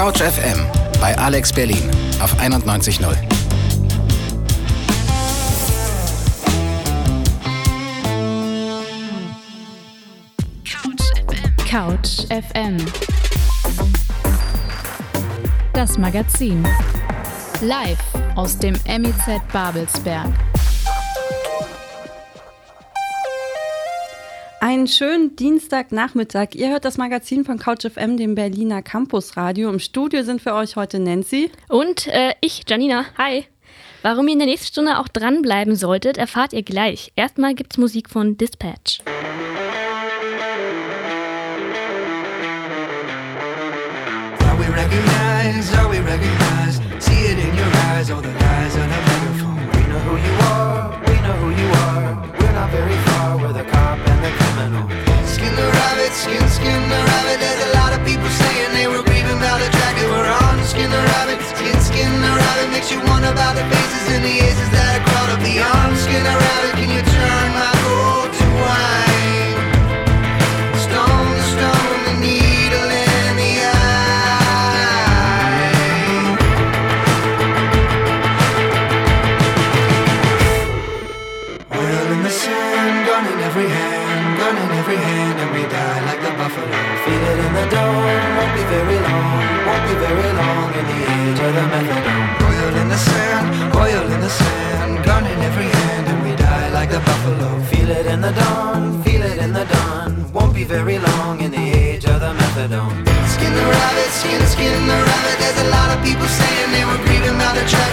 Couch FM bei Alex Berlin auf 91.0. Couch FM. Das Magazin. Live aus dem MIZ Babelsberg. Einen schönen Dienstagnachmittag. Ihr hört das Magazin von CouchFM, dem Berliner Campusradio. Im Studio sind für euch heute Nancy. Und äh, ich, Janina. Hi. Warum ihr in der nächsten Stunde auch dranbleiben solltet, erfahrt ihr gleich. Erstmal gibt's Musik von Dispatch. Are we recognized? Are we recognized? See it in your eyes, all the guys on a megaphone. We know who you are, we know who you are. We're not very far, we're the cop and. Skin the rabbit, skin, skin the rabbit. There's a lot of people saying they were grieving about the track that we're on. Skin the rabbit, skin, skin the rabbit. Makes you wonder about the faces and the aces that are crawled up the arm. Skin the rabbit, can you turn my gold to wine? Buffalo. Feel it in the dawn, feel it in the dawn, won't be very long in the age of the methadone. Skin the rabbit, skin, skin the rabbit. There's a lot of people saying they were grieving about the track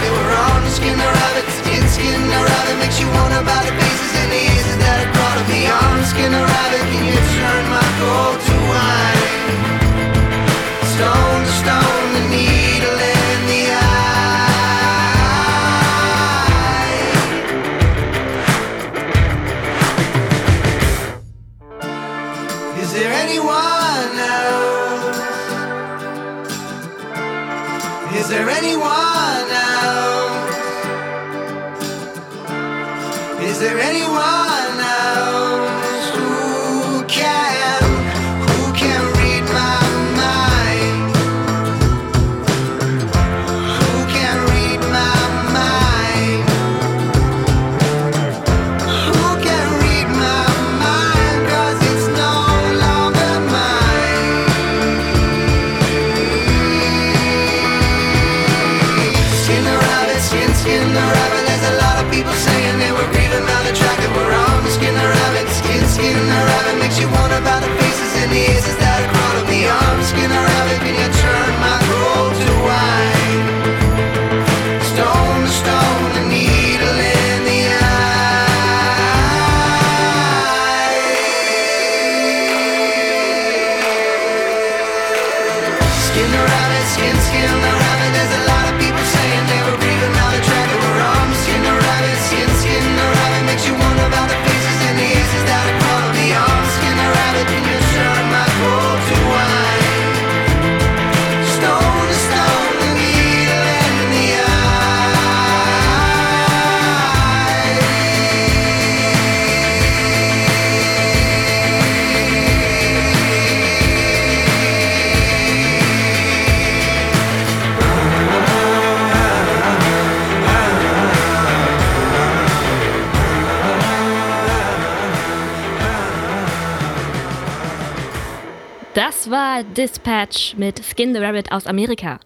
Das war Dispatch mit Skin the Rabbit aus Amerika.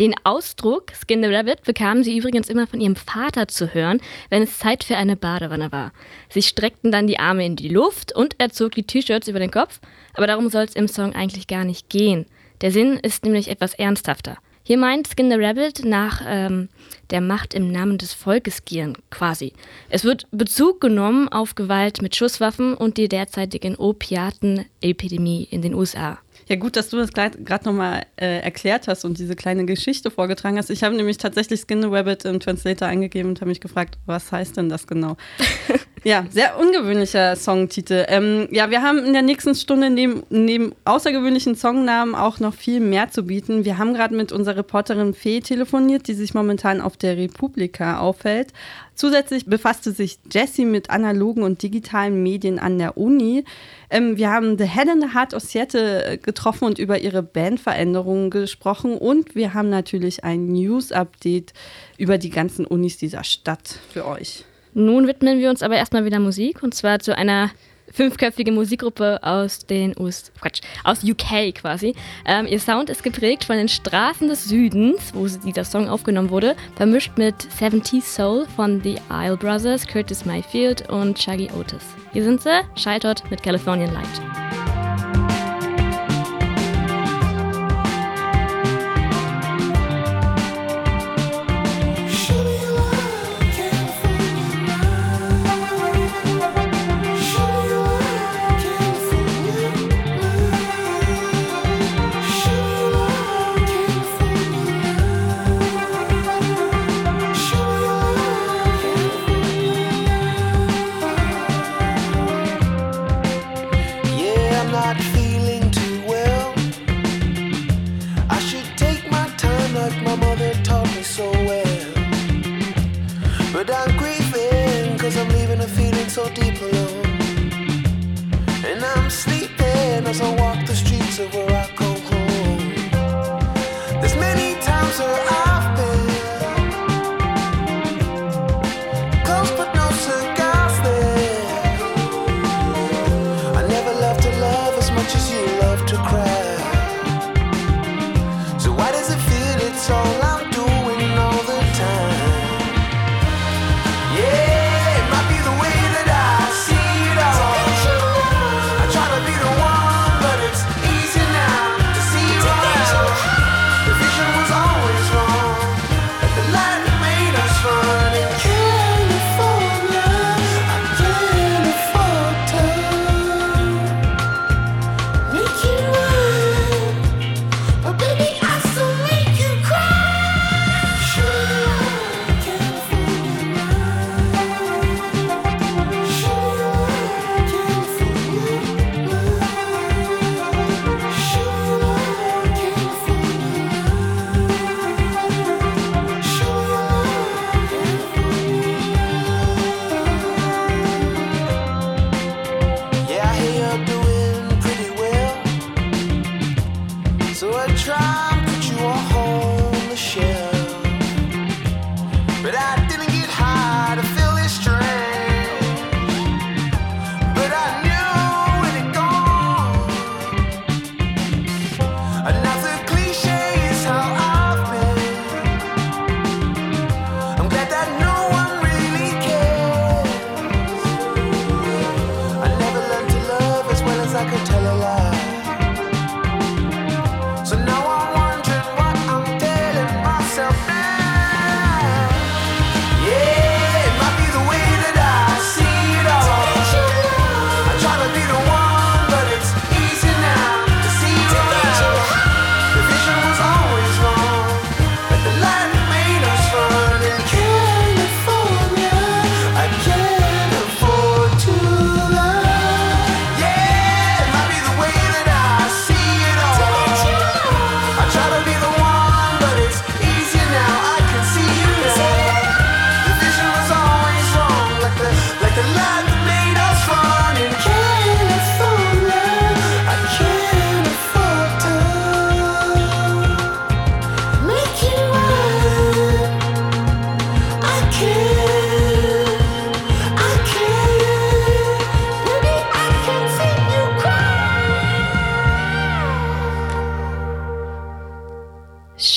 Den Ausdruck Skin the Rabbit bekamen sie übrigens immer von ihrem Vater zu hören, wenn es Zeit für eine Badewanne war. Sie streckten dann die Arme in die Luft und er zog die T-Shirts über den Kopf, aber darum soll es im Song eigentlich gar nicht gehen. Der Sinn ist nämlich etwas ernsthafter. Hier meint Skin the Rabbit nach ähm, der Macht im Namen des Volkes gieren, quasi. Es wird Bezug genommen auf Gewalt mit Schusswaffen und die derzeitigen Opiatenepidemie in den USA. Ja, gut, dass du das gerade nochmal äh, erklärt hast und diese kleine Geschichte vorgetragen hast. Ich habe nämlich tatsächlich Skin the Rabbit im Translator eingegeben und habe mich gefragt, was heißt denn das genau? Ja, sehr ungewöhnlicher Songtitel. Ähm, ja, wir haben in der nächsten Stunde neben, neben außergewöhnlichen Songnamen auch noch viel mehr zu bieten. Wir haben gerade mit unserer Reporterin Fee telefoniert, die sich momentan auf der Republika aufhält. Zusätzlich befasste sich Jessie mit analogen und digitalen Medien an der Uni. Ähm, wir haben The Head in the Heart of Seattle äh, getroffen und über ihre Bandveränderungen gesprochen. Und wir haben natürlich ein News-Update über die ganzen Unis dieser Stadt für euch. Nun widmen wir uns aber erstmal wieder Musik und zwar zu einer fünfköpfigen Musikgruppe aus den US Quatsch, aus UK quasi. Ähm, ihr Sound ist geprägt von den Straßen des Südens, wo dieser Song aufgenommen wurde, vermischt mit 70 Soul von The Isle Brothers, Curtis Mayfield und Shaggy Otis. Hier sind sie, Scheitert mit Californian Light.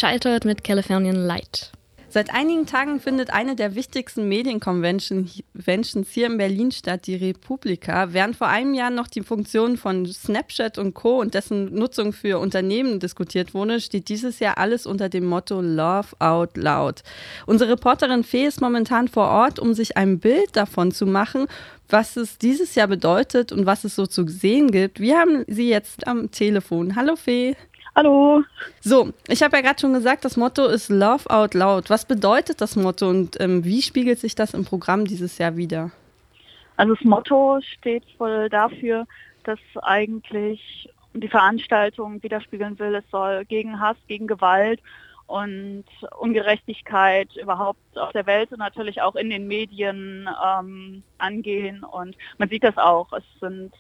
Scheitert mit Californian Light. Seit einigen Tagen findet eine der wichtigsten Medienconventions hier in Berlin statt, die Republika. Während vor einem Jahr noch die Funktion von Snapchat und Co. und dessen Nutzung für Unternehmen diskutiert wurde, steht dieses Jahr alles unter dem Motto Love Out Loud. Unsere Reporterin Fee ist momentan vor Ort, um sich ein Bild davon zu machen, was es dieses Jahr bedeutet und was es so zu sehen gibt. Wir haben sie jetzt am Telefon. Hallo Fee. Hallo. So, ich habe ja gerade schon gesagt, das Motto ist Love Out Loud. Was bedeutet das Motto und ähm, wie spiegelt sich das im Programm dieses Jahr wieder? Also das Motto steht voll dafür, dass eigentlich die Veranstaltung widerspiegeln will, es soll gegen Hass, gegen Gewalt und Ungerechtigkeit überhaupt auf der Welt und natürlich auch in den Medien ähm, angehen. Und man sieht das auch. Es sind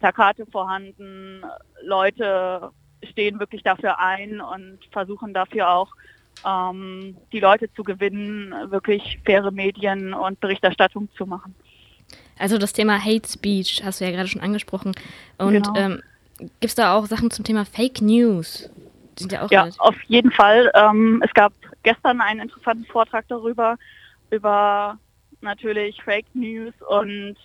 Plakate vorhanden, Leute stehen wirklich dafür ein und versuchen dafür auch ähm, die Leute zu gewinnen, wirklich faire Medien und Berichterstattung zu machen. Also das Thema Hate Speech hast du ja gerade schon angesprochen. Und genau. ähm, gibt es da auch Sachen zum Thema Fake News? sind ja auch Ja, auf jeden Fall. Ähm, es gab gestern einen interessanten Vortrag darüber, über natürlich Fake News und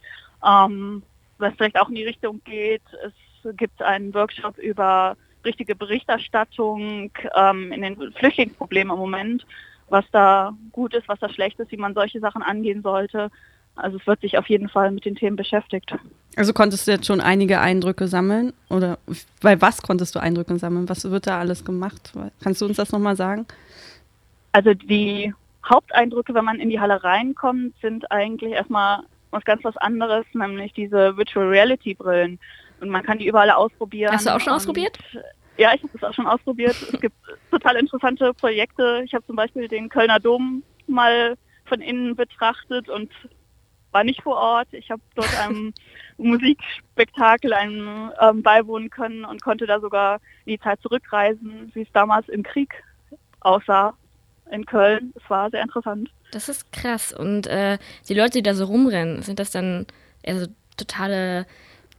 ähm, was vielleicht auch in die Richtung geht. Es gibt einen Workshop über richtige Berichterstattung ähm, in den Flüchtlingsproblemen im Moment, was da gut ist, was da schlecht ist, wie man solche Sachen angehen sollte. Also es wird sich auf jeden Fall mit den Themen beschäftigt. Also konntest du jetzt schon einige Eindrücke sammeln? Oder bei was konntest du Eindrücke sammeln? Was wird da alles gemacht? Kannst du uns das nochmal sagen? Also die Haupteindrücke, wenn man in die Halle reinkommt, sind eigentlich erstmal was ganz was anderes, nämlich diese Virtual Reality Brillen. Und man kann die überall ausprobieren. Hast du auch schon ausprobiert? Ja, ich habe das auch schon ausprobiert. es gibt total interessante Projekte. Ich habe zum Beispiel den Kölner Dom mal von innen betrachtet und war nicht vor Ort. Ich habe dort einem Musikspektakel einem ähm, beiwohnen können und konnte da sogar in die Zeit zurückreisen, wie es damals im Krieg aussah in Köln. Es war sehr interessant. Das ist krass. Und äh, die Leute, die da so rumrennen, sind das dann eher so totale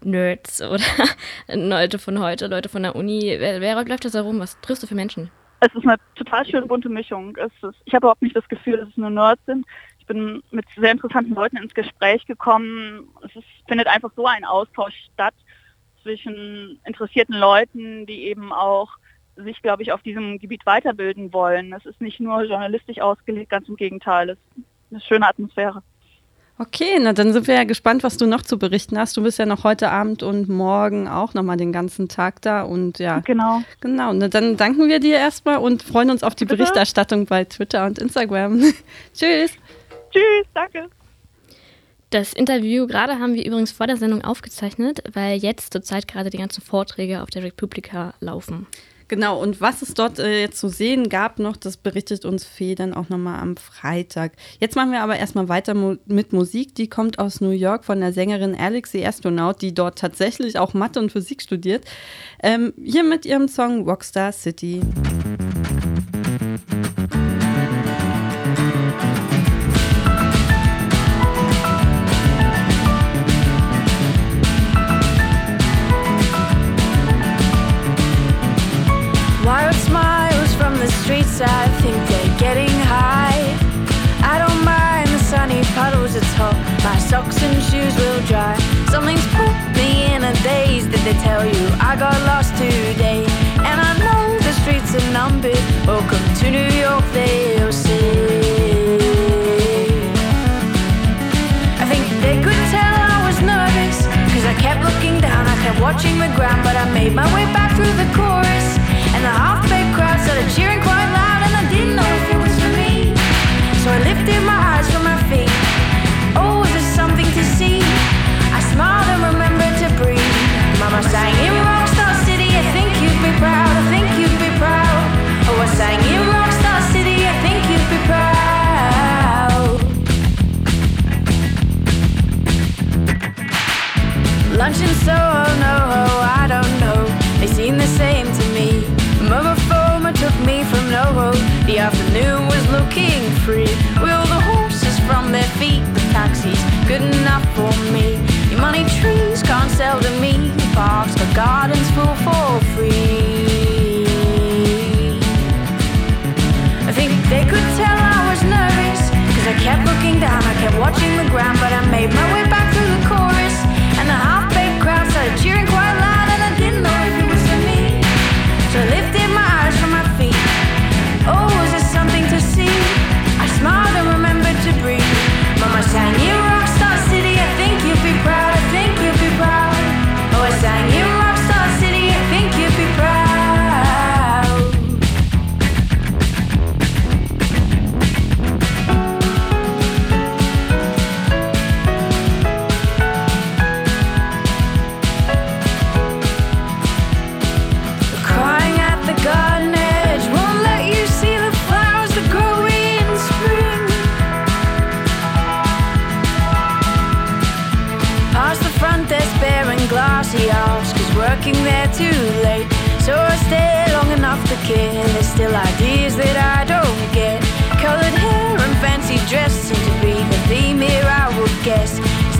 Nerds oder Leute von heute, Leute von der Uni? Wer, wer läuft das da rum? Was triffst du für Menschen? Es ist eine total schöne bunte Mischung. Ist, ich habe überhaupt nicht das Gefühl, dass es nur Nerds sind. Ich bin mit sehr interessanten Leuten ins Gespräch gekommen. Es ist, findet einfach so ein Austausch statt zwischen interessierten Leuten, die eben auch sich, glaube ich, auf diesem Gebiet weiterbilden wollen. Es ist nicht nur journalistisch ausgelegt, ganz im Gegenteil. Es ist eine schöne Atmosphäre. Okay, na dann sind wir ja gespannt, was du noch zu berichten hast. Du bist ja noch heute Abend und morgen auch nochmal den ganzen Tag da und ja. Genau. Genau, na dann danken wir dir erstmal und freuen uns auf die Bitte? Berichterstattung bei Twitter und Instagram. Tschüss. Tschüss, danke. Das Interview gerade haben wir übrigens vor der Sendung aufgezeichnet, weil jetzt zurzeit gerade die ganzen Vorträge auf der Republika laufen. Genau, und was es dort äh, zu sehen gab noch, das berichtet uns Fee dann auch nochmal am Freitag. Jetzt machen wir aber erstmal weiter mu mit Musik. Die kommt aus New York von der Sängerin Alexi Astronaut, die dort tatsächlich auch Mathe und Physik studiert. Ähm, hier mit ihrem Song Rockstar City. Oh, Welcome to New York, they'll say. I think they could tell I was nervous. Cause I kept looking down, I kept watching the ground. But I made my way back through the chorus. And the half baked crowd started cheering Lunch in Soho, oh, no, oh, I don't know. They seem the same to me. Mama took me from NoHo. The afternoon was looking free. Will the horses from their feet, the taxis, good enough for me. Your money trees can't sell to me. The parks got gardens full for free. I think they could tell I was nervous. Cause I kept looking down, I kept watching the ground, but I made my way back through the chorus cheering choir.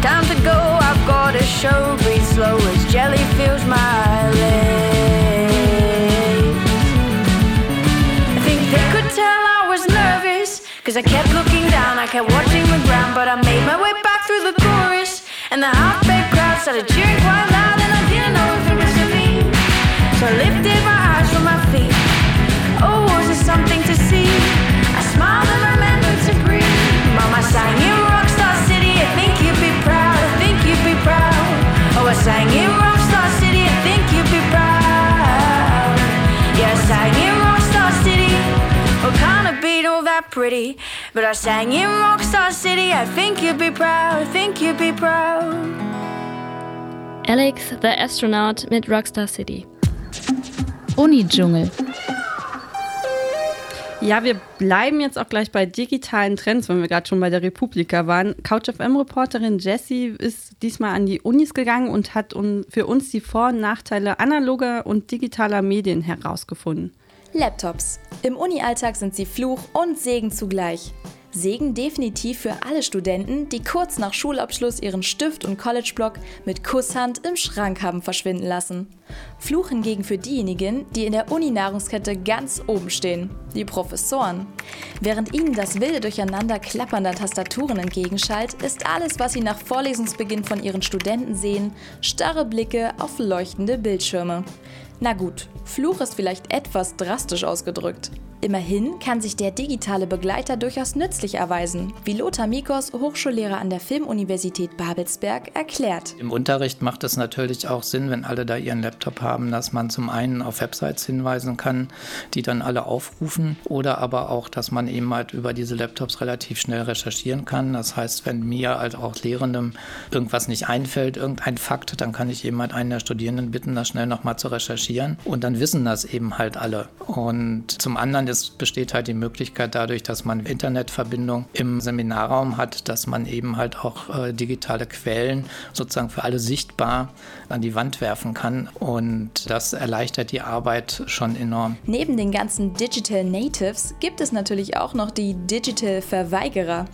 Time to go, I've got a show. Breathe slow as jelly fills my legs. I think they could tell I was nervous. Cause I kept looking down, I kept watching the ground, but I made my way back through the chorus. And the half-baked crowd started cheering quite loud, and I didn't know if it was to me. So I lifted my eyes from my feet. Oh, was it something to see? I smiled and remembered to breathe. Mama sang in pretty. But I sang in Rockstar City. I think you'd be proud. I think you'd be proud. Alex the Astronaut mit Rockstar City. Uni-Dschungel. Ja, wir bleiben jetzt auch gleich bei digitalen Trends, wenn wir gerade schon bei der Republika waren. CouchFM-Reporterin Jessie ist diesmal an die Unis gegangen und hat für uns die Vor- und Nachteile analoger und digitaler Medien herausgefunden. Laptops. Im Uni-Alltag sind sie Fluch und Segen zugleich. Segen definitiv für alle Studenten, die kurz nach Schulabschluss ihren Stift und College-Block mit Kusshand im Schrank haben verschwinden lassen. Fluch hingegen für diejenigen, die in der Uni-Nahrungskette ganz oben stehen, die Professoren. Während ihnen das wilde Durcheinander klappernder Tastaturen entgegenschallt, ist alles, was sie nach Vorlesungsbeginn von ihren Studenten sehen, starre Blicke auf leuchtende Bildschirme. Na gut, Fluch ist vielleicht etwas drastisch ausgedrückt. Immerhin kann sich der digitale Begleiter durchaus nützlich erweisen, wie Lothar Mikos, Hochschullehrer an der Filmuniversität Babelsberg, erklärt. Im Unterricht macht es natürlich auch Sinn, wenn alle da ihren Laptop haben, dass man zum einen auf Websites hinweisen kann, die dann alle aufrufen, oder aber auch, dass man eben halt über diese Laptops relativ schnell recherchieren kann. Das heißt, wenn mir als auch Lehrendem irgendwas nicht einfällt, irgendein Fakt, dann kann ich eben halt einen der Studierenden bitten, das schnell nochmal zu recherchieren. Und dann wissen das eben halt alle. Und zum anderen ist es besteht halt die Möglichkeit dadurch, dass man Internetverbindung im Seminarraum hat, dass man eben halt auch äh, digitale Quellen sozusagen für alle sichtbar an die Wand werfen kann. Und das erleichtert die Arbeit schon enorm. Neben den ganzen Digital Natives gibt es natürlich auch noch die Digital Verweigerer.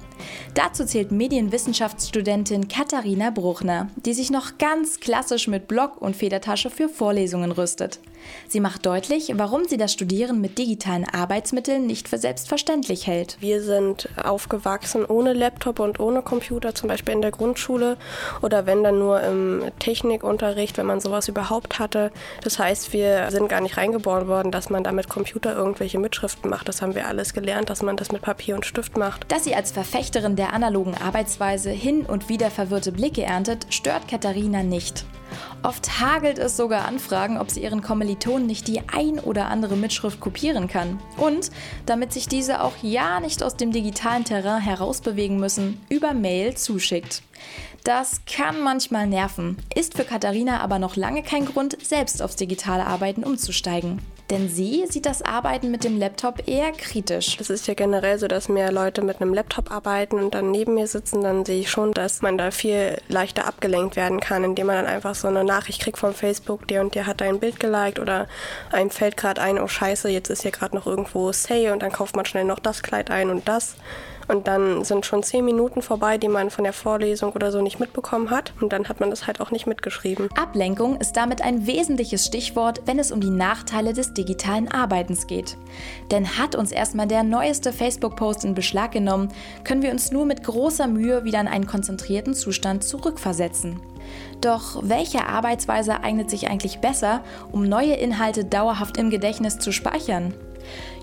Dazu zählt Medienwissenschaftsstudentin Katharina Bruchner, die sich noch ganz klassisch mit Block und Federtasche für Vorlesungen rüstet. Sie macht deutlich, warum sie das Studieren mit digitalen Arbeitsmitteln nicht für selbstverständlich hält. Wir sind aufgewachsen ohne Laptop und ohne Computer, zum Beispiel in der Grundschule oder wenn dann nur im Technikunterricht, wenn man sowas überhaupt hatte. Das heißt, wir sind gar nicht reingeboren worden, dass man da mit Computer irgendwelche Mitschriften macht. Das haben wir alles gelernt, dass man das mit Papier und Stift macht. Dass sie als Verfechterin der analogen Arbeitsweise hin und wieder verwirrte Blicke erntet, stört Katharina nicht. Oft hagelt es sogar Anfragen, ob sie ihren Kommilitonen nicht die ein oder andere Mitschrift kopieren kann. Und, damit sich diese auch ja nicht aus dem digitalen Terrain herausbewegen müssen, über Mail zuschickt. Das kann manchmal nerven, ist für Katharina aber noch lange kein Grund, selbst aufs digitale Arbeiten umzusteigen. Denn sie sieht das Arbeiten mit dem Laptop eher kritisch. Das ist ja generell so, dass mehr Leute mit einem Laptop arbeiten und dann neben mir sitzen, dann sehe ich schon, dass man da viel leichter abgelenkt werden kann, indem man dann einfach so eine Nachricht kriegt von Facebook, der und der hat dein Bild geliked oder einem fällt gerade ein, oh scheiße, jetzt ist hier gerade noch irgendwo Say und dann kauft man schnell noch das Kleid ein und das. Und dann sind schon zehn Minuten vorbei, die man von der Vorlesung oder so nicht mitbekommen hat. Und dann hat man das halt auch nicht mitgeschrieben. Ablenkung ist damit ein wesentliches Stichwort, wenn es um die Nachteile des digitalen Arbeitens geht. Denn hat uns erstmal der neueste Facebook-Post in Beschlag genommen, können wir uns nur mit großer Mühe wieder in einen konzentrierten Zustand zurückversetzen. Doch welche Arbeitsweise eignet sich eigentlich besser, um neue Inhalte dauerhaft im Gedächtnis zu speichern?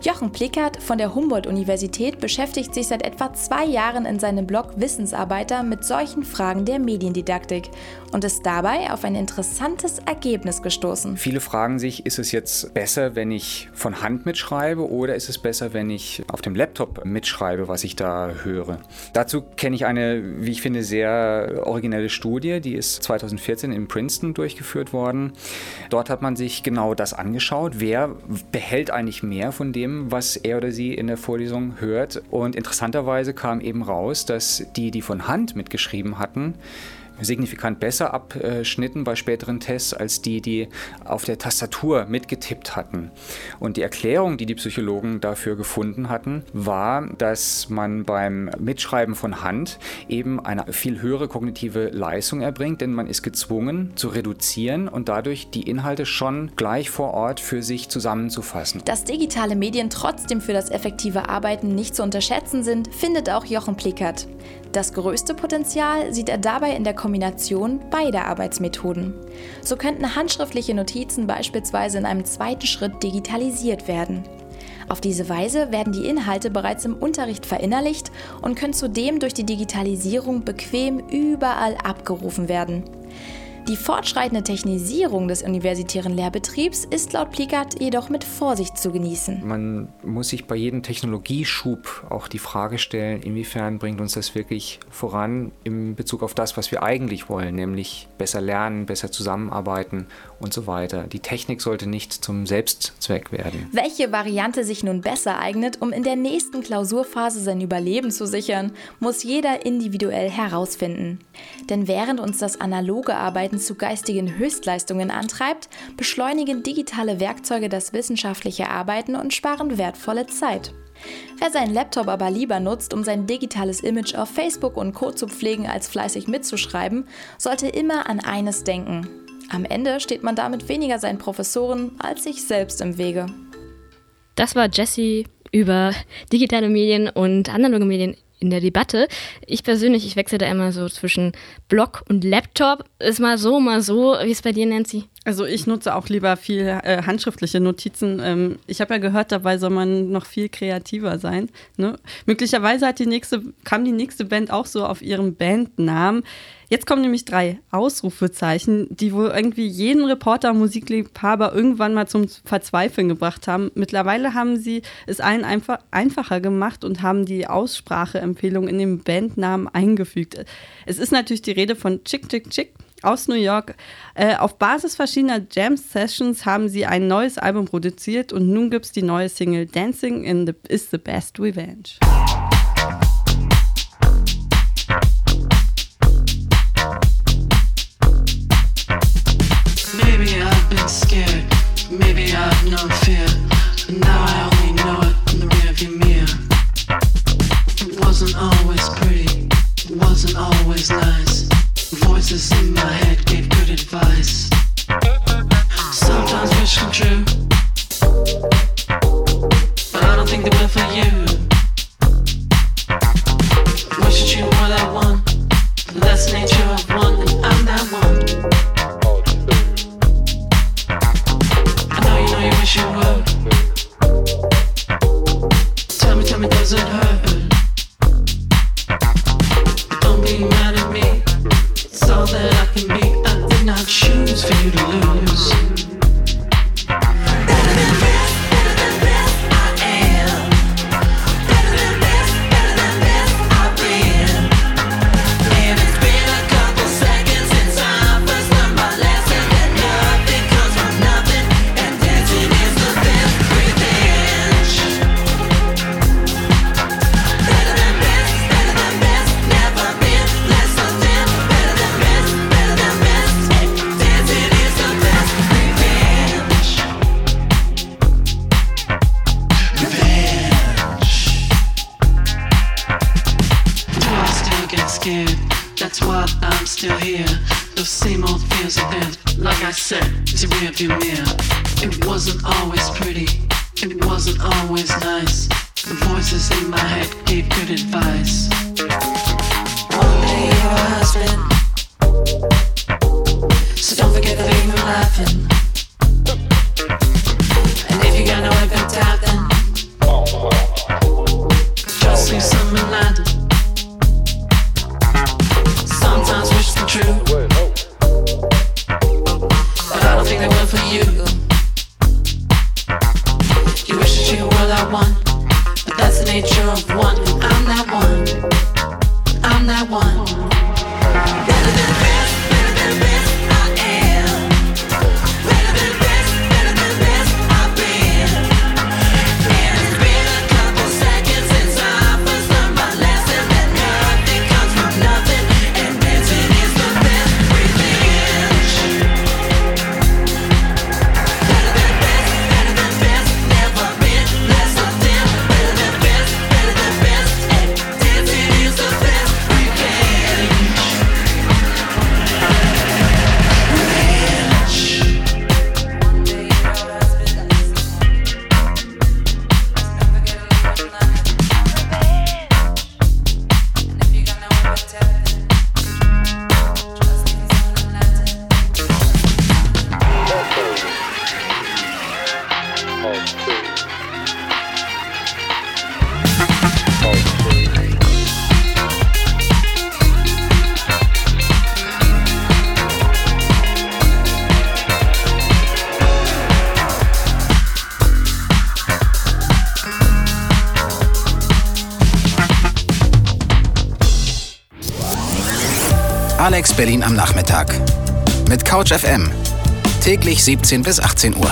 Jochen Plickert von der Humboldt-Universität beschäftigt sich seit etwa zwei Jahren in seinem Blog Wissensarbeiter mit solchen Fragen der Mediendidaktik und ist dabei auf ein interessantes Ergebnis gestoßen. Viele fragen sich, ist es jetzt besser, wenn ich von Hand mitschreibe oder ist es besser, wenn ich auf dem Laptop mitschreibe, was ich da höre? Dazu kenne ich eine, wie ich finde, sehr originelle Studie, die ist 2014 in Princeton durchgeführt worden. Dort hat man sich genau das angeschaut, wer behält eigentlich mehr von dem, was er oder sie in der Vorlesung hört. Und interessanterweise kam eben raus, dass die, die von Hand mitgeschrieben hatten, signifikant besser abschnitten bei späteren Tests als die, die auf der Tastatur mitgetippt hatten. Und die Erklärung, die die Psychologen dafür gefunden hatten, war, dass man beim Mitschreiben von Hand eben eine viel höhere kognitive Leistung erbringt, denn man ist gezwungen zu reduzieren und dadurch die Inhalte schon gleich vor Ort für sich zusammenzufassen. Dass digitale Medien trotzdem für das effektive Arbeiten nicht zu unterschätzen sind, findet auch Jochen Plickert. Das größte Potenzial sieht er dabei in der Kombination beider Arbeitsmethoden. So könnten handschriftliche Notizen beispielsweise in einem zweiten Schritt digitalisiert werden. Auf diese Weise werden die Inhalte bereits im Unterricht verinnerlicht und können zudem durch die Digitalisierung bequem überall abgerufen werden. Die fortschreitende Technisierung des universitären Lehrbetriebs ist laut Plickert jedoch mit Vorsicht zu genießen. Man muss sich bei jedem Technologieschub auch die Frage stellen, inwiefern bringt uns das wirklich voran in Bezug auf das, was wir eigentlich wollen, nämlich besser lernen, besser zusammenarbeiten und so weiter. Die Technik sollte nicht zum Selbstzweck werden. Welche Variante sich nun besser eignet, um in der nächsten Klausurphase sein Überleben zu sichern, muss jeder individuell herausfinden. Denn während uns das analoge Arbeiten zu geistigen Höchstleistungen antreibt, beschleunigen digitale Werkzeuge das wissenschaftliche Arbeiten und sparen wertvolle Zeit. Wer seinen Laptop aber lieber nutzt, um sein digitales Image auf Facebook und Co. zu pflegen, als fleißig mitzuschreiben, sollte immer an eines denken. Am Ende steht man damit weniger seinen Professoren als sich selbst im Wege. Das war Jessie über digitale Medien und analoge Medien in der Debatte. Ich persönlich, ich wechsle da immer so zwischen Blog und Laptop. Ist mal so, mal so. Wie ist es bei dir, Nancy? Also ich nutze auch lieber viel äh, handschriftliche Notizen. Ähm, ich habe ja gehört, dabei soll man noch viel kreativer sein. Ne? Möglicherweise hat die nächste, kam die nächste Band auch so auf ihren Bandnamen. Jetzt kommen nämlich drei Ausrufezeichen, die wohl irgendwie jeden Reporter, Musikliebhaber irgendwann mal zum Verzweifeln gebracht haben. Mittlerweile haben sie es allen einfach, einfacher gemacht und haben die Ausspracheempfehlung in den Bandnamen eingefügt. Es ist natürlich die Rede von Chick Chick Chick aus New York. Äh, auf Basis verschiedener Jam-Sessions haben sie ein neues Album produziert und nun gibt es die neue Single Dancing in the is the Best Revenge. Scared? That's why I'm still here. Those same old fears are there. Like I said, it's a rearview mirror. It wasn't always pretty. It wasn't always nice. The voices in my head gave good advice. One day you're a husband. So don't forget to leave him laughing. Alex Berlin am Nachmittag. Mit Couch FM. Täglich 17 bis 18 Uhr.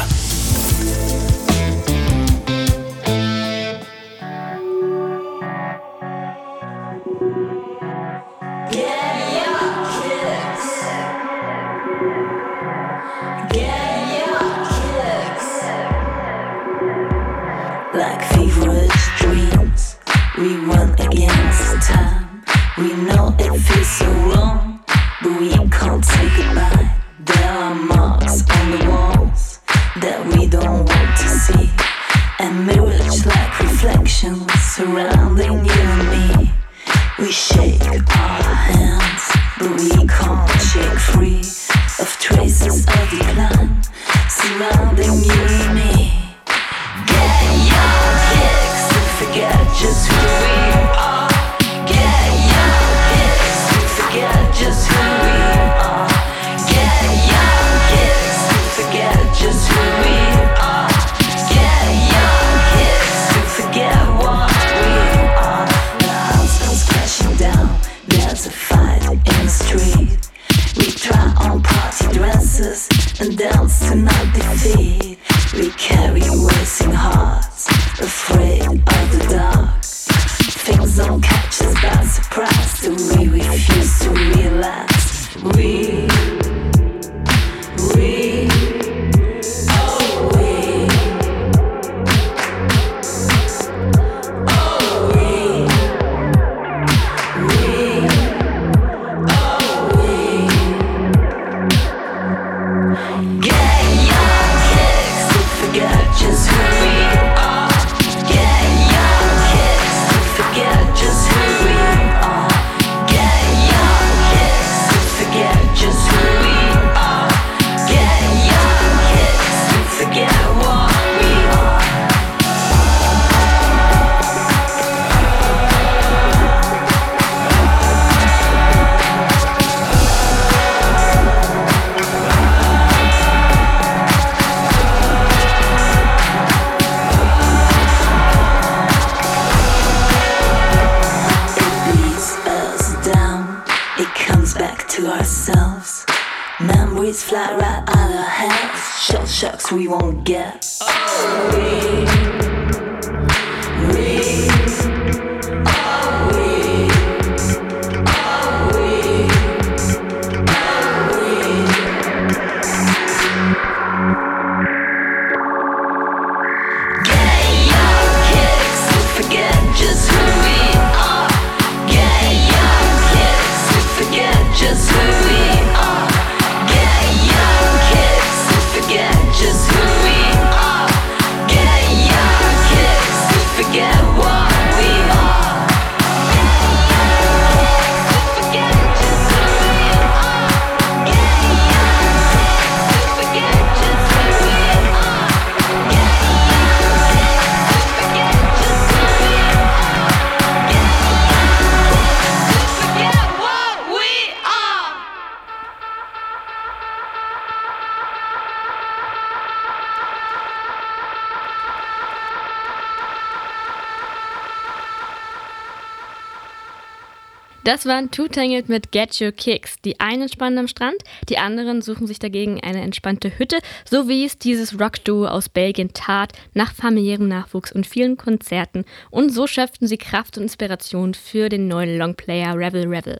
Das waren Two Tangled mit Get Your Kicks. Die einen entspannen am Strand, die anderen suchen sich dagegen eine entspannte Hütte, so wie es dieses Rock-Duo aus Belgien tat, nach familiärem Nachwuchs und vielen Konzerten. Und so schöpften sie Kraft und Inspiration für den neuen Longplayer Revel Revel.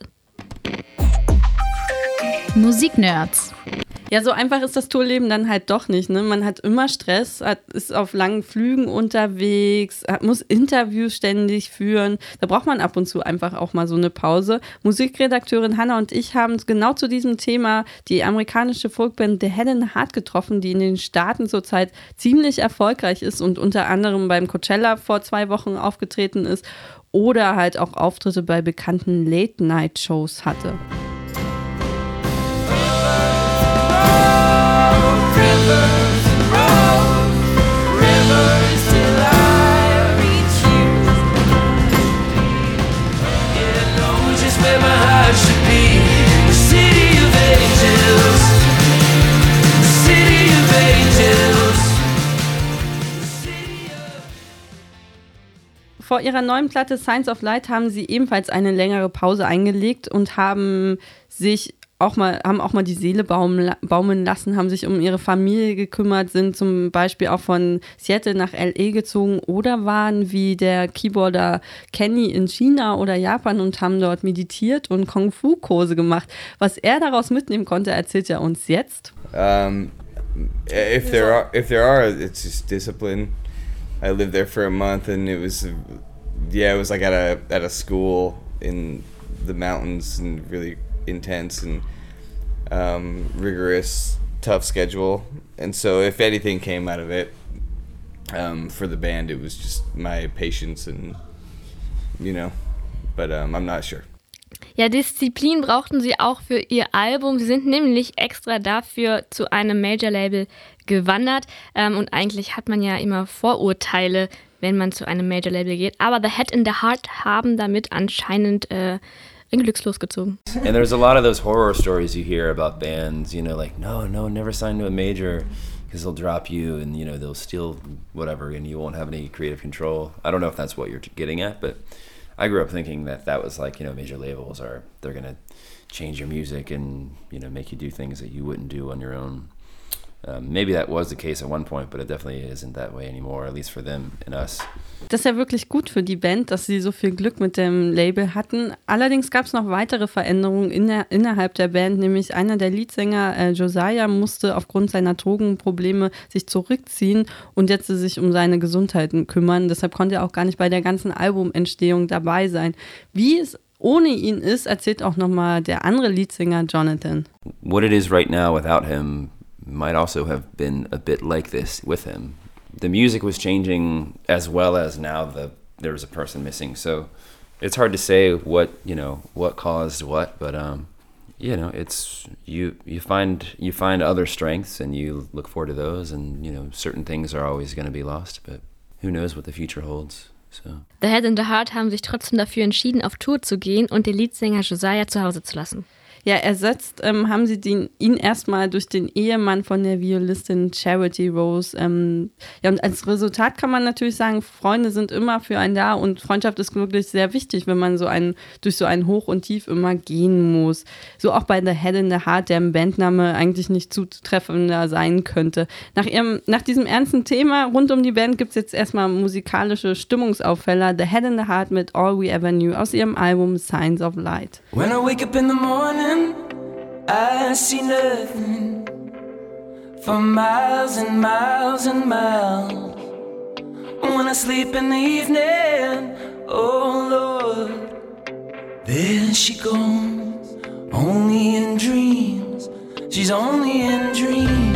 Musiknerds. Ja, so einfach ist das Tourleben dann halt doch nicht. Ne? Man hat immer Stress, hat, ist auf langen Flügen unterwegs, hat, muss Interviews ständig führen. Da braucht man ab und zu einfach auch mal so eine Pause. Musikredakteurin Hannah und ich haben genau zu diesem Thema die amerikanische Folkband The Head and Heart getroffen, die in den Staaten zurzeit ziemlich erfolgreich ist und unter anderem beim Coachella vor zwei Wochen aufgetreten ist oder halt auch Auftritte bei bekannten Late-Night-Shows hatte. Vor ihrer neuen Platte Signs of Light haben sie ebenfalls eine längere Pause eingelegt und haben sich auch mal, haben auch mal die Seele baumeln lassen, haben sich um ihre Familie gekümmert, sind zum Beispiel auch von Seattle nach LA gezogen oder waren wie der Keyboarder Kenny in China oder Japan und haben dort meditiert und Kung-Fu-Kurse gemacht. Was er daraus mitnehmen konnte, erzählt er uns jetzt. Um, if there are, if there are, it's just discipline. I lived there for a month and it was, yeah, it was like at a at a school in the mountains and really intense and um, rigorous, tough schedule. And so, if anything came out of it um, for the band, it was just my patience and, you know, but um, I'm not sure. Ja, Disziplin brauchten sie auch für ihr Album. Sie sind nämlich extra dafür zu einem Major-Label gewandert. Ähm, und eigentlich hat man ja immer Vorurteile, wenn man zu einem Major-Label geht. Aber The Head in the Heart haben damit anscheinend äh, glückslos gezogen. And there's a lot of those horror stories you hear about bands, you know, like, no, no, never sign to a major because they'll drop you and, you know, they'll steal whatever and you won't have any creative control. I don't know if that's what you're getting at, but I grew up thinking that that was like, you know, major labels are, they're going to change your music and, you know, make you do things that you wouldn't do on your own. Maybe that was the case at one point, but it definitely isn't that way anymore, at least for them and us. Das ist ja wirklich gut für die Band, dass sie so viel Glück mit dem Label hatten. Allerdings gab es noch weitere Veränderungen in der, innerhalb der Band, nämlich einer der Leadsänger, äh, Josiah, musste aufgrund seiner Drogenprobleme sich zurückziehen und jetzt sich um seine Gesundheit kümmern. Deshalb konnte er auch gar nicht bei der ganzen Albumentstehung dabei sein. Wie es ohne ihn ist, erzählt auch nochmal der andere Leadsänger Jonathan. What it is right now without him might also have been a bit like this with him. the music was changing as well as now the there was a person missing. So it's hard to say what you know what caused what, but um, you know it's you you find you find other strengths and you look forward to those, and you know certain things are always going to be lost, but who knows what the future holds. So. The Head and the Heart haben sich trotzdem dafür entschieden, auf Tour zu gehen und den Leadsänger Josiah zu Hause zu lassen. Ja, ersetzt ähm, haben sie den, ihn erstmal durch den Ehemann von der Violistin Charity Rose. Ähm, ja, und als Resultat kann man natürlich sagen, Freunde sind immer für einen da und Freundschaft ist wirklich sehr wichtig, wenn man so einen, durch so ein Hoch und Tief immer gehen muss. So auch bei The Head in the Heart, der im Bandname eigentlich nicht zutreffender sein könnte. Nach, ihrem, nach diesem ernsten Thema rund um die Band gibt es jetzt erstmal musikalische Stimmungsauffäller. The Head in the Heart mit All We Ever Knew aus ihrem Album Signs of Light. When I wake up in the morning I see nothing for miles and miles and miles. When I sleep in the evening, oh Lord, there she goes, only in dreams. She's only in dreams.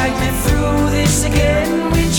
drag me through this again.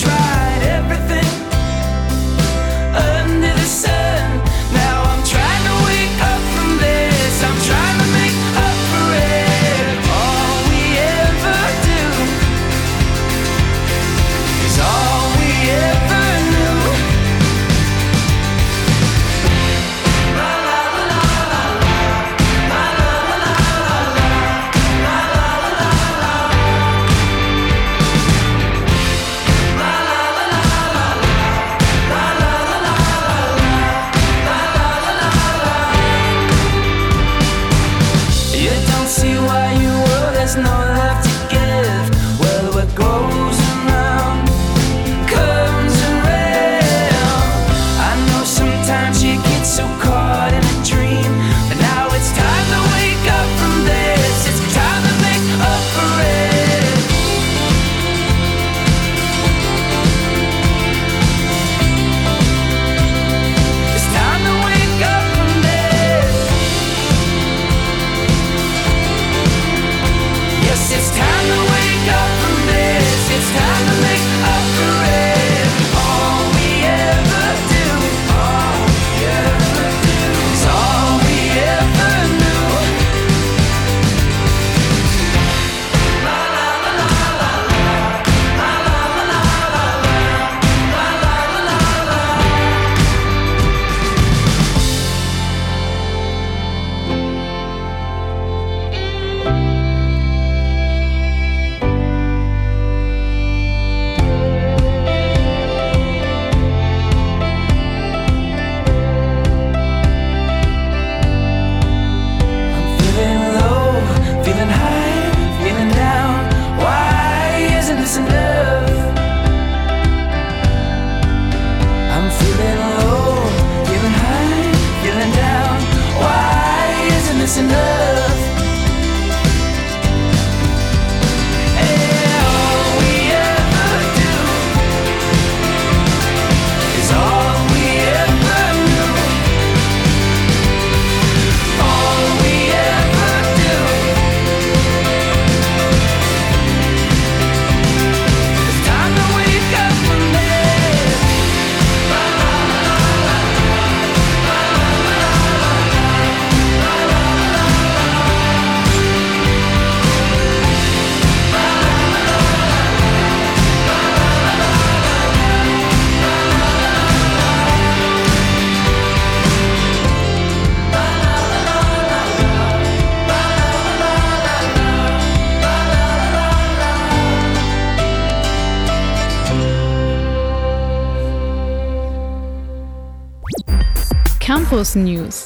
Campus News.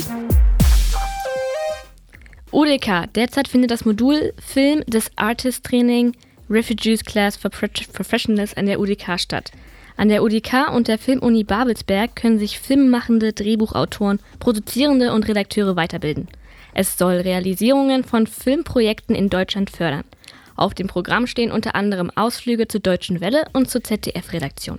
UDK. Derzeit findet das Modul Film des Artist Training Refugees Class for Pro- Professionals an der UDK statt. An der UDK und der Filmuni Babelsberg können sich filmmachende Drehbuchautoren, Produzierende und Redakteure weiterbilden. Es soll Realisierungen von Filmprojekten in Deutschland fördern. Auf dem Programm stehen unter anderem Ausflüge zur Deutschen Welle und zur ZDF-Redaktion.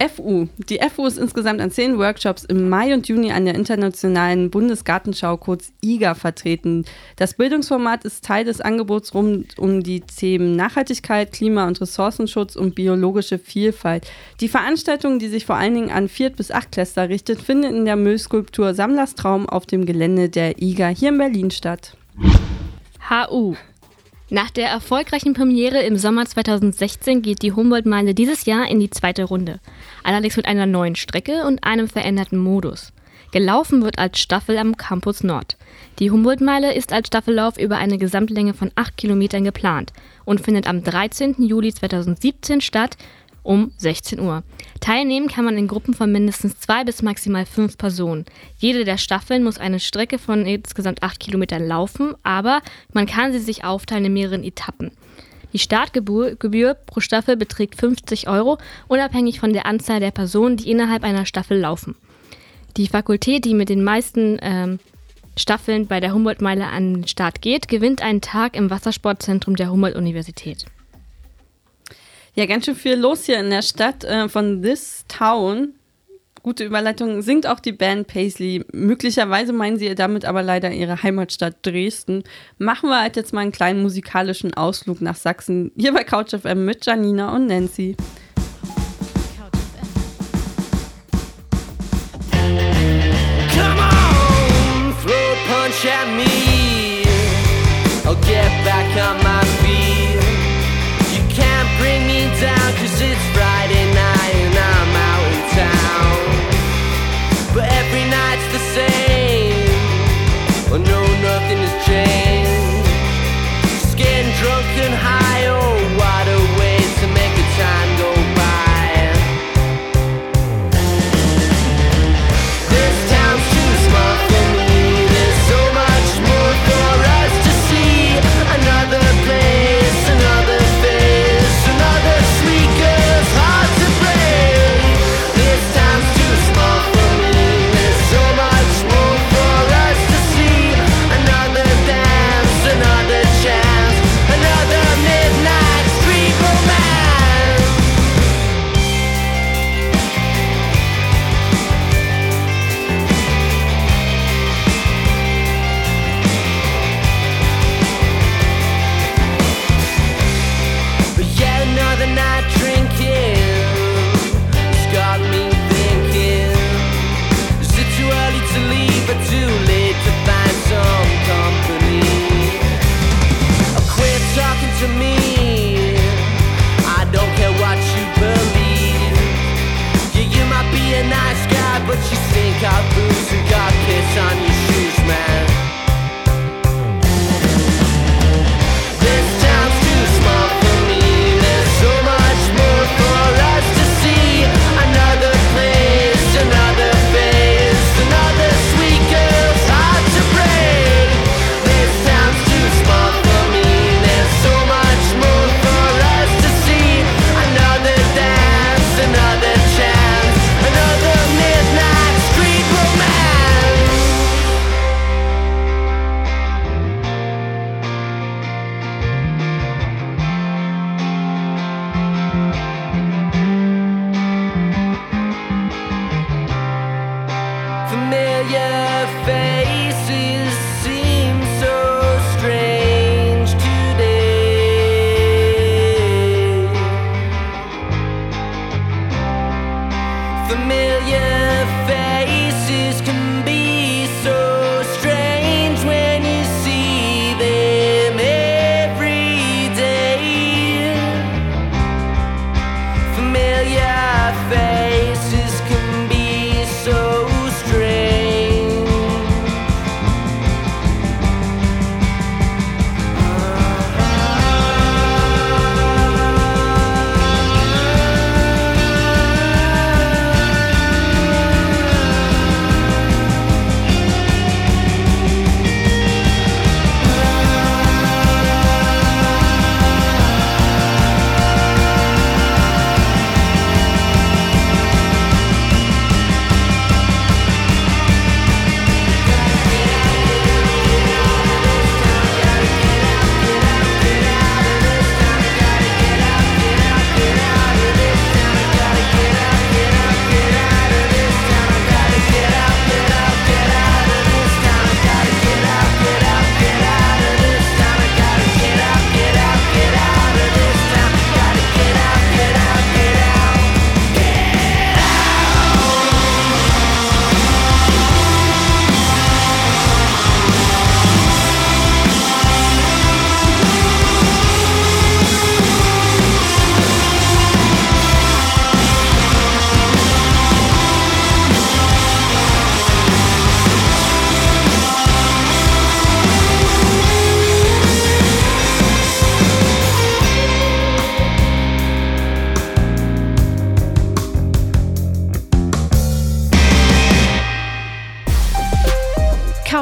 FU. Die FU ist insgesamt an zehn Workshops im Mai und Juni an der internationalen Bundesgartenschau kurz IGA vertreten. Das Bildungsformat ist Teil des Angebots rund um die Themen Nachhaltigkeit, Klima- und Ressourcenschutz und biologische Vielfalt. Die Veranstaltung, die sich vor allen Dingen an Viert- bis Achtklässler richtet, findet in der Müllskulptur Sammlers Traum auf dem Gelände der IGA hier in Berlin statt. HU. Nach der erfolgreichen Premiere im Sommer 2016 geht die Humboldt-Meile dieses Jahr in die zweite Runde. Allerdings mit einer neuen Strecke und einem veränderten Modus. Gelaufen wird als Staffel am Campus Nord. Die Humboldt-Meile ist als Staffellauf über eine Gesamtlänge von 8 Kilometern geplant und findet am 13. Juli 2017 statt um 16 Uhr. Teilnehmen kann man in Gruppen von mindestens zwei bis maximal fünf Personen. Jede der Staffeln muss eine Strecke von insgesamt 8 Kilometern laufen, aber man kann sie sich aufteilen in mehreren Etappen. Die Startgebühr Gebühr pro Staffel beträgt 50 Euro, unabhängig von der Anzahl der Personen, die innerhalb einer Staffel laufen. Die Fakultät, die mit den meisten ähm, Staffeln bei der Humboldt-Meile an den Start geht, gewinnt einen Tag im Wassersportzentrum der Humboldt-Universität. Ja, ganz schön viel los hier in der Stadt äh, von This Town. Gute Überleitung. Singt auch die Band Paisley. Möglicherweise meinen sie damit aber leider ihre Heimatstadt Dresden. Machen wir halt jetzt mal einen kleinen musikalischen Ausflug nach Sachsen. Hier bei Couch FM mit Janina und Nancy. Come on, throw punch at me. I'll get back on my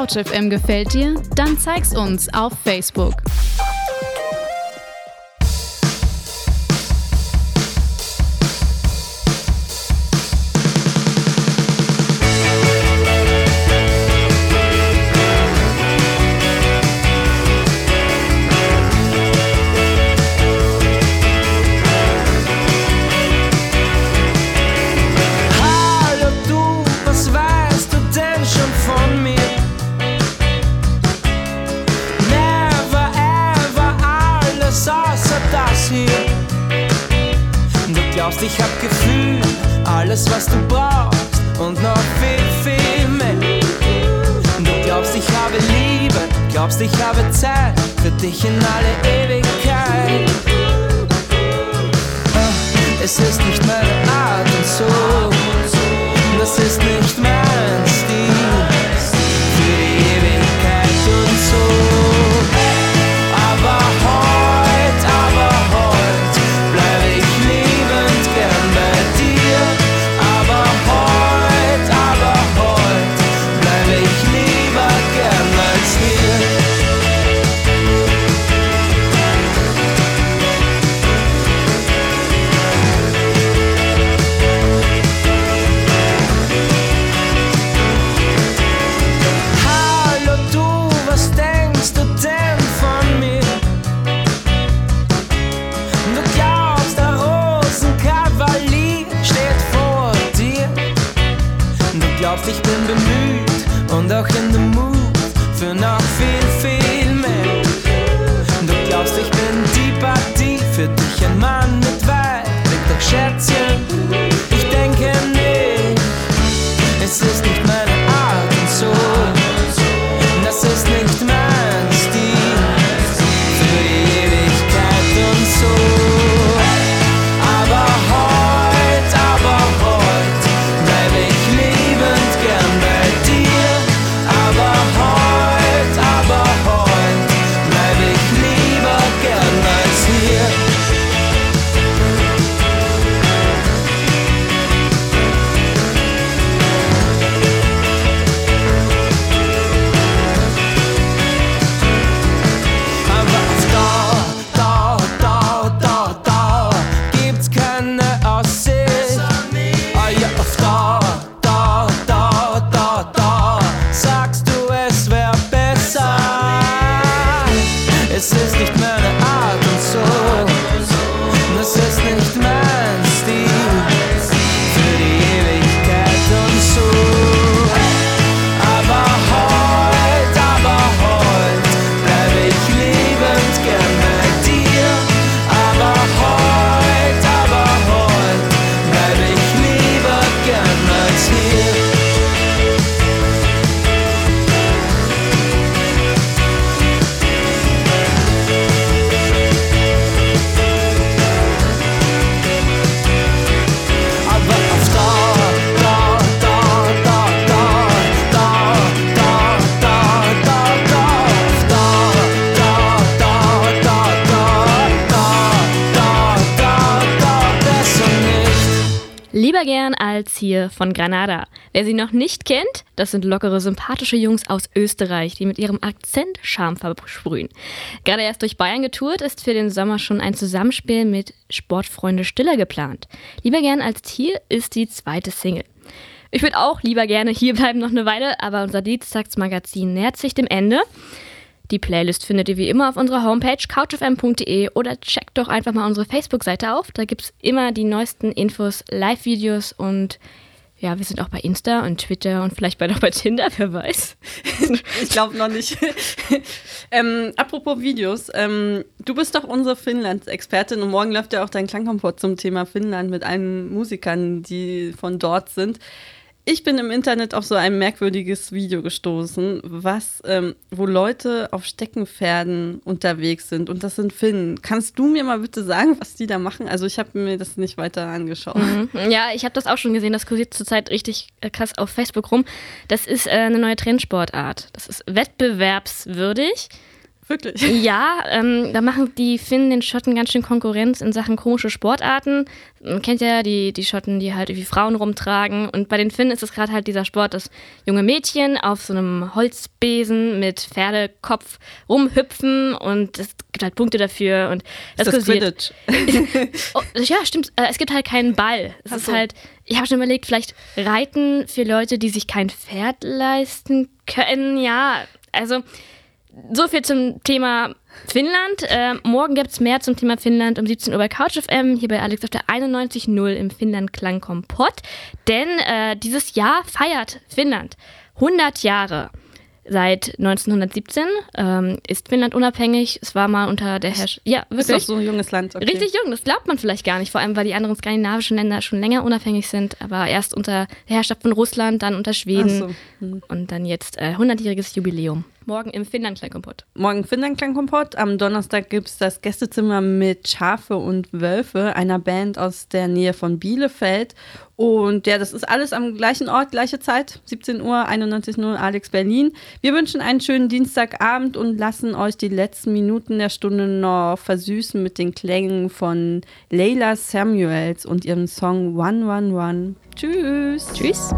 CouchFM gefällt dir? Dann zeig's uns auf Facebook. thinking I hier von Granada. Wer sie noch nicht kennt, das sind lockere, sympathische Jungs aus Österreich, die mit ihrem Akzent Charme versprühen. Gerade erst durch Bayern getourt, ist für den Sommer schon ein Zusammenspiel mit Sportfreunde Stiller geplant. Lieber gern als hier ist die zweite Single. Ich würde auch lieber gerne hier bleiben noch eine Weile, aber unser Dienstagsmagazin nähert sich dem Ende. Die Playlist findet ihr wie immer auf unserer Homepage couchfm.de oder checkt doch einfach mal unsere Facebook-Seite auf. Da gibt es immer die neuesten Infos, Live-Videos und ja, wir sind auch bei Insta und Twitter und vielleicht bald auch bei Tinder, wer weiß. Ich glaube noch nicht. ähm, apropos Videos, ähm, du bist doch unsere Finnlands-Expertin und morgen läuft ja auch dein Klangkompott zum Thema Finnland mit allen Musikern, die von dort sind. Ich bin im Internet auf so ein merkwürdiges Video gestoßen, was, ähm, wo Leute auf Steckenpferden unterwegs sind und das sind Finnen. Kannst du mir mal bitte sagen, was die da machen? Also ich habe mir das nicht weiter angeschaut. Mhm. Ja, ich habe das auch schon gesehen. Das kursiert zurzeit richtig äh, krass auf Facebook rum. Das ist äh, eine neue Trendsportart. Das ist wettbewerbswürdig. Wirklich. Ja, ähm, da machen die Finnen den Schotten ganz schön Konkurrenz in Sachen komische Sportarten. Man kennt ja die, die Schotten, die halt irgendwie Frauen rumtragen. Und bei den Finnen ist es gerade halt dieser Sport, dass junge Mädchen auf so einem Holzbesen mit Pferdekopf rumhüpfen und es gibt halt Punkte dafür. Und Ist das kursiert- oh, ja, stimmt. Äh, Es gibt halt keinen Ball. Es Ach ist so. halt, ich habe schon überlegt, vielleicht Reiten für Leute, die sich kein Pferd leisten können. Ja, also so viel zum Thema Finnland. Äh, morgen gibt es mehr zum Thema Finnland um 17 Uhr bei CouchFM, hier bei Alex auf der 91.0 im Finnland Klang Kompott. Denn äh, dieses Jahr feiert Finnland 100 Jahre. Seit 1917 ähm, ist Finnland unabhängig. Es war mal unter der Herrschaft. Ja, wirklich. Ist doch so ein junges Land. Okay. Richtig jung, das glaubt man vielleicht gar nicht, vor allem weil die anderen skandinavischen Länder schon länger unabhängig sind, aber erst unter der Herrschaft von Russland, dann unter Schweden so. Hm. und dann jetzt äh, 100-jähriges Jubiläum. Morgen im Finnland Kleinkompott. Morgen Finnland Klangkompott. Am Donnerstag gibt es das Gästezimmer mit Schafe und Wölfe, einer Band aus der Nähe von Bielefeld. Und ja, das ist alles am gleichen Ort, gleiche Zeit, 17 Uhr, 91.0 Alex Berlin. Wir wünschen einen schönen Dienstagabend und lassen euch die letzten Minuten der Stunde noch versüßen mit den Klängen von Leila Samuels und ihrem Song One One One. Tschüss. Tschüss.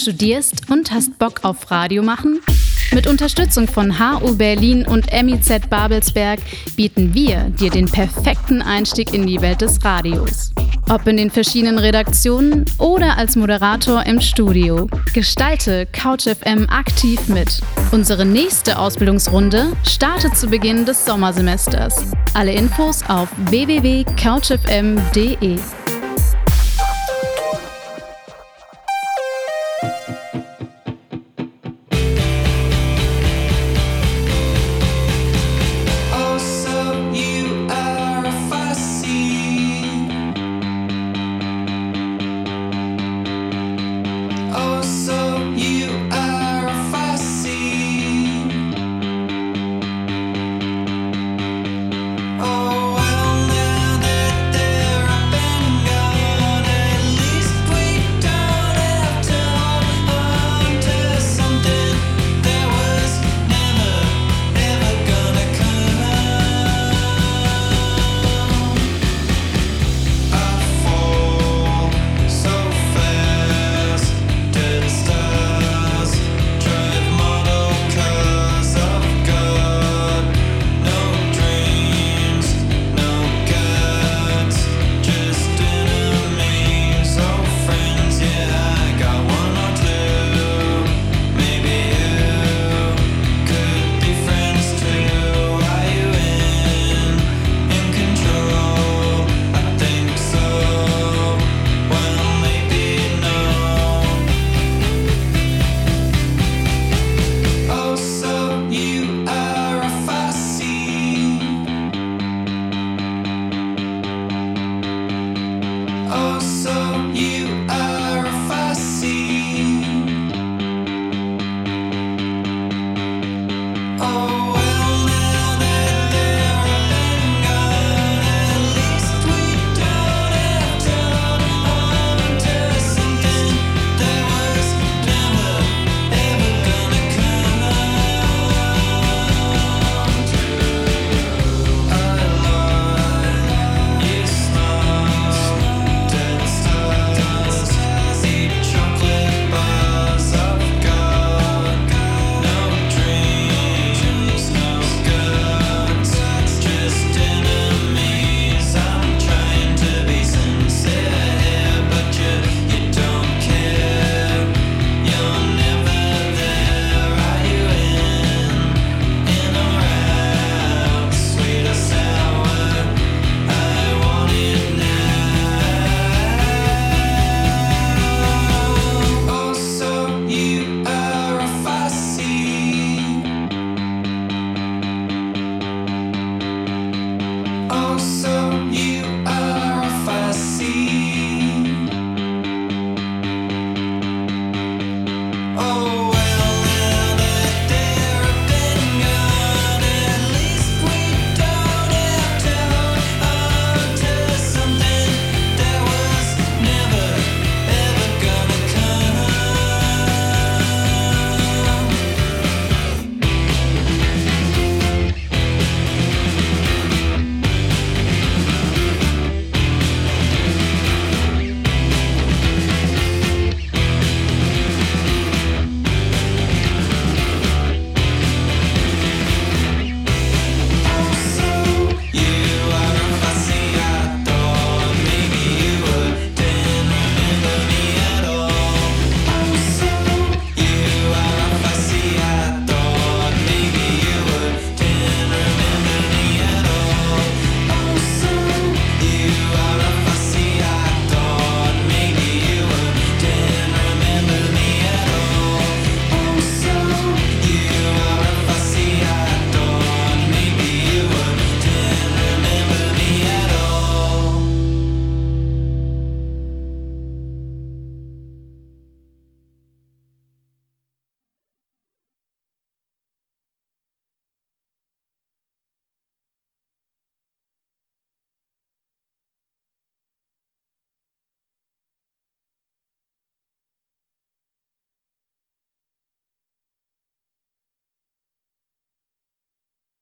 Studierst und hast Bock auf Radio machen? Mit Unterstützung von HU Berlin und MIZ Babelsberg bieten wir dir den perfekten Einstieg in die Welt des Radios. Ob in den verschiedenen Redaktionen oder als Moderator im Studio. Gestalte CouchFM aktiv mit. Unsere nächste Ausbildungsrunde startet zu Beginn des Sommersemesters. Alle Infos auf www.couchfm.de.